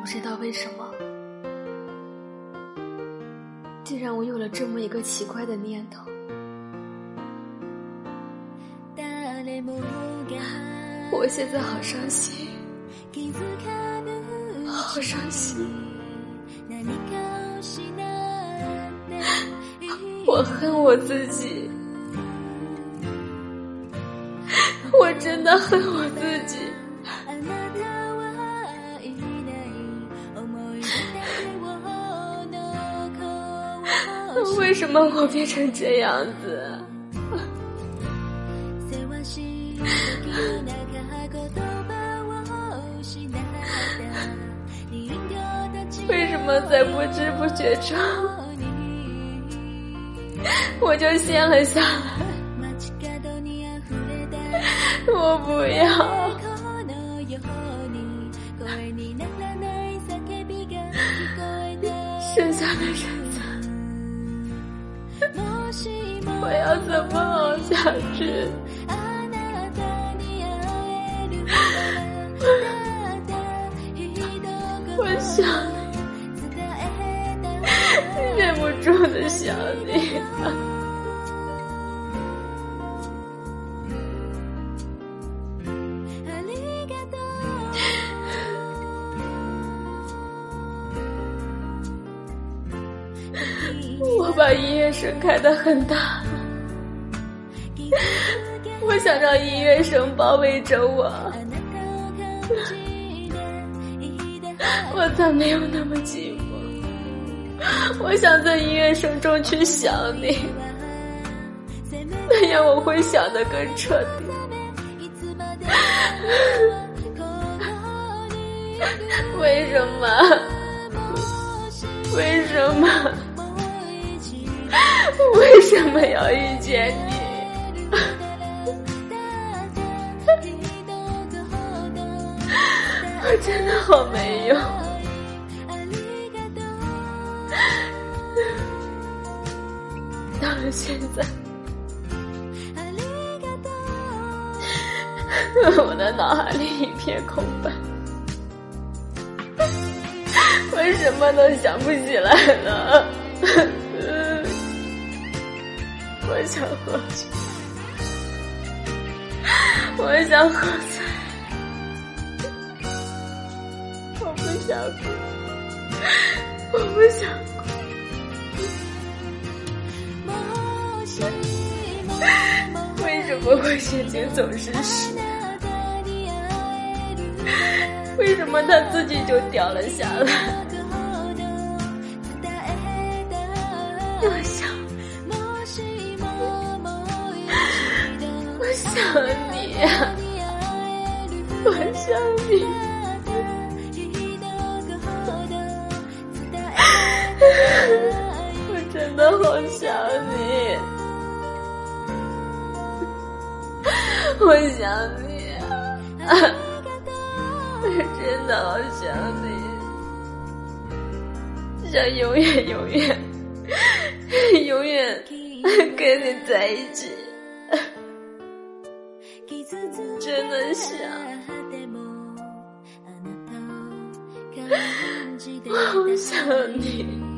不知道为什么，竟然我有了这么一个奇怪的念头。我现在好伤心，好伤心。我恨我自己，我真的恨我自己。为什么我变成这样子？为什么在不知不觉中，我就陷了下来？我不要，剩下的人，我要怎么熬下去？我把音乐声开得很大，我想让音乐声包围着我。我才没有那么寂寞。我想在音乐声中去想你，那样我会想得更彻底。为什么？为什么？为什么要遇见你？我真的好没用。到了现在，我的脑海里一片空白，我什么都想不起来了。我想喝酒，我想喝醉，我不想哭，我不想哭。为什么我心情总是湿？为什么它自己就掉了下来？我想，想你，我想你，我真的好想你，我想你，我真的好想你，想永远永远。永远跟你在一起，真的想，我 好想你。